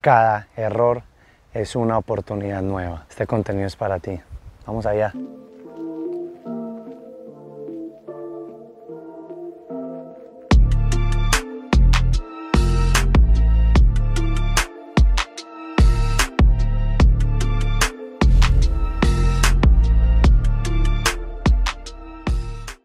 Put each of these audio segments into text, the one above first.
Cada error es una oportunidad nueva. Este contenido es para ti. Vamos allá.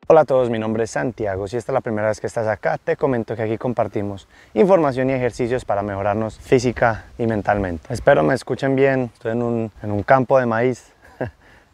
Hola a todos, mi nombre es Santiago. Si esta es la primera vez que estás acá, te comento que aquí compartimos información y ejercicios para mejorarnos física y mentalmente. Espero me escuchen bien. Estoy en un, en un campo de maíz,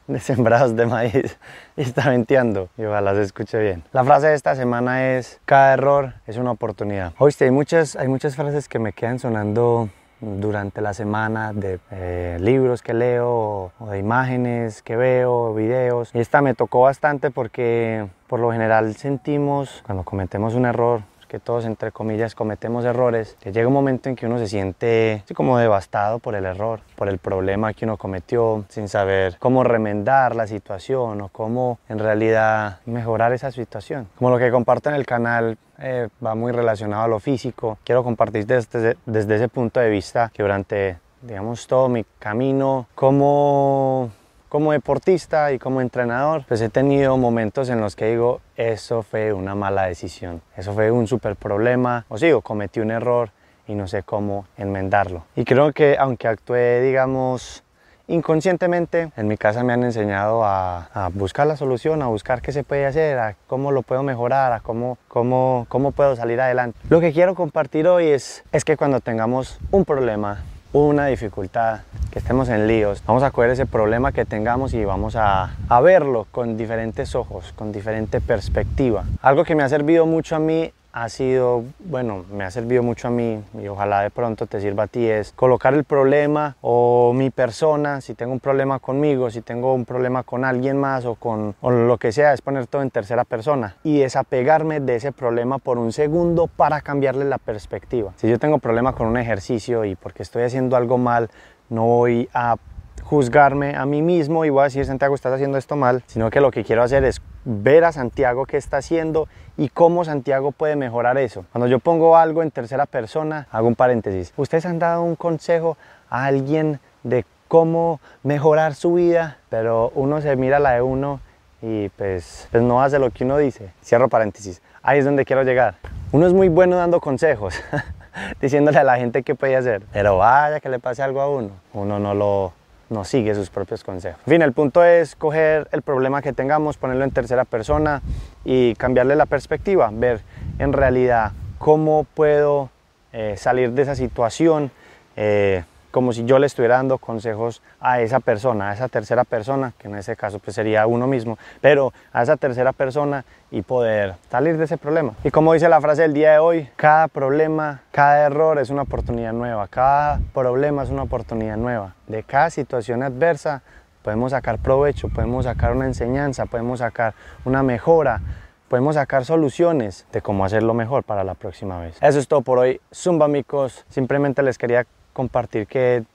de sembrados de maíz, y está venteando y ojalá se escuche bien. La frase de esta semana es: Cada error es una oportunidad. Oíste, hay muchas, hay muchas frases que me quedan sonando durante la semana de eh, libros que leo o de imágenes que veo, videos. Esta me tocó bastante porque por lo general sentimos cuando cometemos un error que todos entre comillas cometemos errores, que llega un momento en que uno se siente así como devastado por el error, por el problema que uno cometió, sin saber cómo remendar la situación o cómo en realidad mejorar esa situación. Como lo que comparto en el canal eh, va muy relacionado a lo físico, quiero compartir desde, desde ese punto de vista que durante digamos todo mi camino como como deportista y como entrenador, pues he tenido momentos en los que digo, eso fue una mala decisión, eso fue un super problema, o sigo, cometí un error y no sé cómo enmendarlo. Y creo que aunque actué, digamos, inconscientemente, en mi casa me han enseñado a, a, buscar la solución, a buscar qué se puede hacer, a cómo lo puedo mejorar, a cómo, cómo, cómo puedo salir adelante. Lo que quiero compartir hoy es, es que cuando tengamos un problema, una dificultad, que estemos en líos, vamos a coger ese problema que tengamos y vamos a, a, verlo con diferentes ojos, con diferente perspectiva. Algo que me ha servido mucho a mí ha sido, bueno, me ha servido mucho a mí y ojalá de pronto te sirva a ti, es colocar el problema o mi persona, si tengo un problema conmigo, si tengo un problema con alguien más o con o lo que sea, es poner todo en tercera persona y desapegarme de ese problema por un segundo para cambiarle la perspectiva. Si yo tengo problema con un ejercicio y porque estoy haciendo algo mal, no voy a juzgarme a mí mismo y voy a decir, Santiago, estás haciendo esto mal, sino que lo que quiero hacer es ver a Santiago qué está haciendo y cómo Santiago puede mejorar eso. Cuando yo pongo algo en tercera persona, hago un paréntesis. ¿Ustedes han dado un consejo a alguien de cómo mejorar su vida? Pero uno se mira la de uno y pues, pues no hace lo que uno dice. Cierro paréntesis. Ahí es donde quiero llegar. Uno es muy bueno dando consejos. diciéndole a la gente qué puede hacer. Pero vaya que le pase algo a uno, uno no lo no sigue sus propios consejos. En fin, el punto es coger el problema que tengamos, ponerlo en tercera persona y cambiarle la perspectiva, ver en realidad cómo puedo eh, salir de esa situación. Eh, como si yo le estuviera dando consejos a esa persona, a esa tercera persona, que en ese caso pues sería uno mismo, pero a esa tercera persona y poder salir de ese problema. Y como dice la frase del día de hoy, cada problema, cada error es una oportunidad nueva, cada problema es una oportunidad nueva. De cada situación adversa podemos sacar provecho, podemos sacar una enseñanza, podemos sacar una mejora, podemos sacar soluciones de cómo hacerlo mejor para la próxima vez. Eso es todo por hoy. Zumba amigos, simplemente les quería compartir que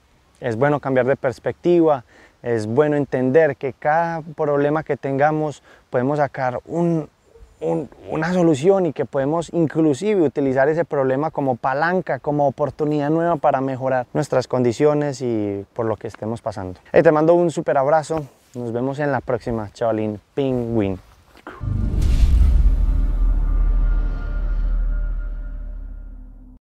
es bueno cambiar de perspectiva, es bueno entender que cada problema que tengamos podemos sacar un, un, una solución y que podemos inclusive utilizar ese problema como palanca, como oportunidad nueva para mejorar nuestras condiciones y por lo que estemos pasando. Te mando un super abrazo, nos vemos en la próxima, chavalín Penguin.